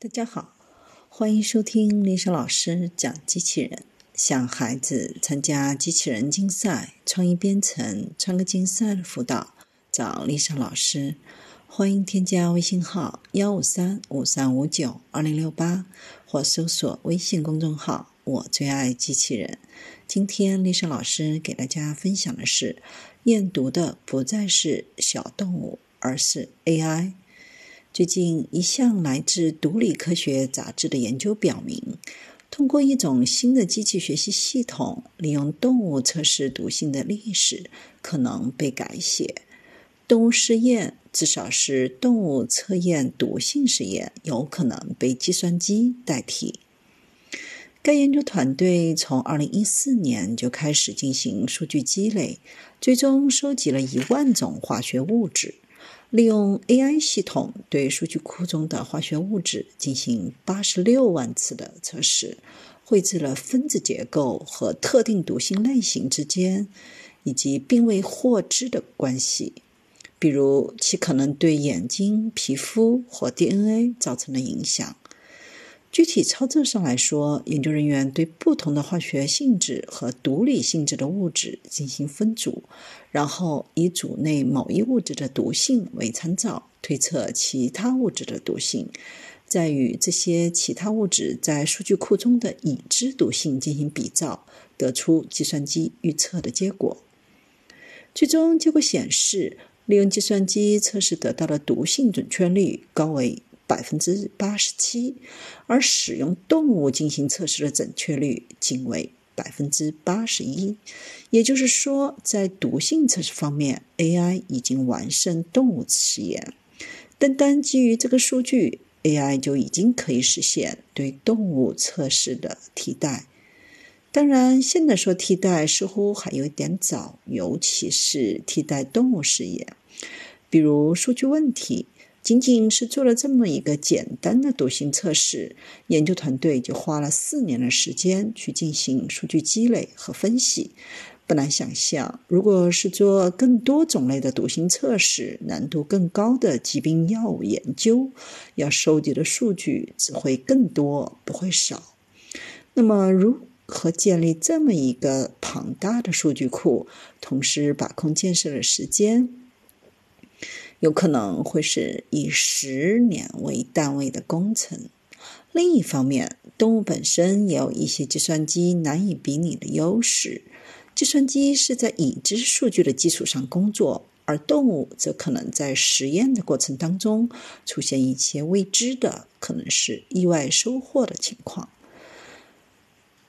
大家好，欢迎收听丽莎老师讲机器人。想孩子参加机器人竞赛、创意编程、创客竞赛的辅导，找丽莎老师。欢迎添加微信号幺五三五三五九二零六八，或搜索微信公众号“我最爱机器人”。今天丽莎老师给大家分享的是：验读的不再是小动物，而是 AI。最近，一项来自《毒理科学》杂志的研究表明，通过一种新的机器学习系统，利用动物测试毒性的历史可能被改写。动物试验，至少是动物测验毒性试验，有可能被计算机代替。该研究团队从2014年就开始进行数据积累，最终收集了一万种化学物质。利用 AI 系统对数据库中的化学物质进行八十六万次的测试，绘制了分子结构和特定毒性类型之间以及并未获知的关系，比如其可能对眼睛、皮肤或 DNA 造成的影响。具体操作上来说，研究人员对不同的化学性质和毒理性质的物质进行分组，然后以组内某一物质的毒性为参照，推测其他物质的毒性，再与这些其他物质在数据库中的已知毒性进行比照，得出计算机预测的结果。最终结果显示，利用计算机测试得到的毒性准确率高为。百分之八十七，而使用动物进行测试的准确率仅为百分之八十一。也就是说，在毒性测试方面，AI 已经完胜动物实验。单单基于这个数据，AI 就已经可以实现对动物测试的替代。当然，现在说替代似乎还有一点早，尤其是替代动物实验，比如数据问题。仅仅是做了这么一个简单的毒性测试，研究团队就花了四年的时间去进行数据积累和分析。不难想象，如果是做更多种类的毒性测试、难度更高的疾病药物研究，要收集的数据只会更多，不会少。那么，如何建立这么一个庞大的数据库，同时把控建设的时间？有可能会是以十年为单位的工程。另一方面，动物本身也有一些计算机难以比拟的优势。计算机是在已知数据的基础上工作，而动物则可能在实验的过程当中出现一些未知的、可能是意外收获的情况。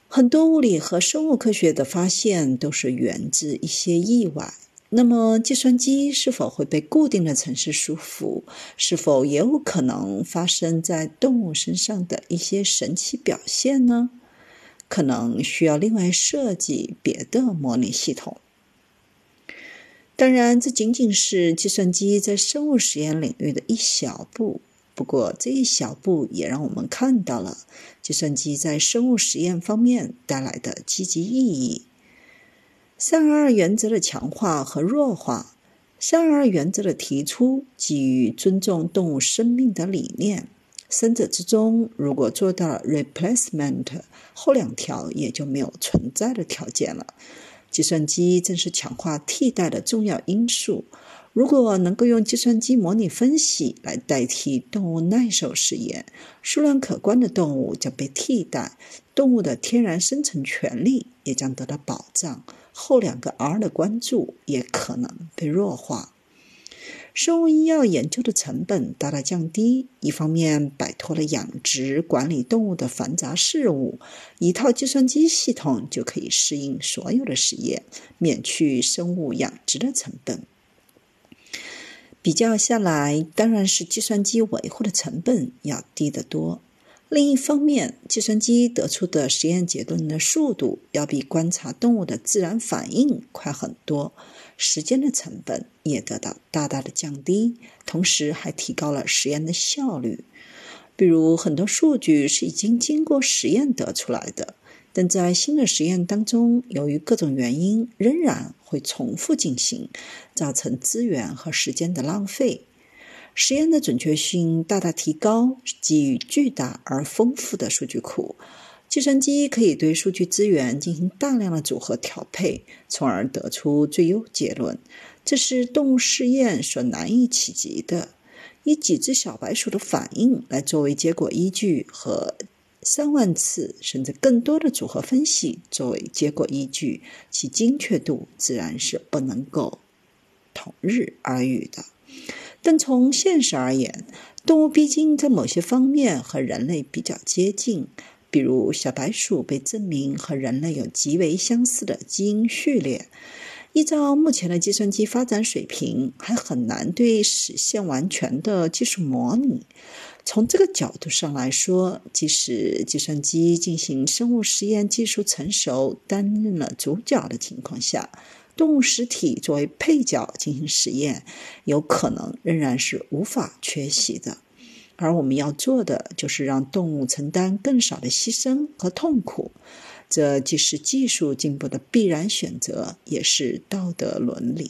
很多物理和生物科学的发现都是源自一些意外。那么，计算机是否会被固定的程式束缚？是否也有可能发生在动物身上的一些神奇表现呢？可能需要另外设计别的模拟系统。当然，这仅仅是计算机在生物实验领域的一小步。不过，这一小步也让我们看到了计算机在生物实验方面带来的积极意义。三二原则的强化和弱化。三二原则的提出基于尊重动物生命的理念。三者之中，如果做到了 replacement，后两条也就没有存在的条件了。计算机正是强化替代的重要因素。如果能够用计算机模拟分析来代替动物耐受实验，数量可观的动物将被替代，动物的天然生存权利也将得到保障。后两个 R 的关注也可能被弱化，生物医药研究的成本大大降低。一方面摆脱了养殖管理动物的繁杂事务，一套计算机系统就可以适应所有的实验，免去生物养殖的成本。比较下来，当然是计算机维护的成本要低得多。另一方面，计算机得出的实验结论的速度要比观察动物的自然反应快很多，时间的成本也得到大大的降低，同时还提高了实验的效率。比如，很多数据是已经经过实验得出来的，但在新的实验当中，由于各种原因，仍然会重复进行，造成资源和时间的浪费。实验的准确性大大提高，基于巨大而丰富的数据库。计算机可以对数据资源进行大量的组合调配，从而得出最优结论。这是动物试验所难以企及的。以几只小白鼠的反应来作为结果依据，和三万次甚至更多的组合分析作为结果依据，其精确度自然是不能够同日而语的。但从现实而言，动物毕竟在某些方面和人类比较接近。比如，小白鼠被证明和人类有极为相似的基因序列。依照目前的计算机发展水平，还很难对实现完全的技术模拟。从这个角度上来说，即使计算机进行生物实验技术成熟，担任了主角的情况下，动物实体作为配角进行实验，有可能仍然是无法缺席的。而我们要做的，就是让动物承担更少的牺牲和痛苦，这既是技术进步的必然选择，也是道德伦理。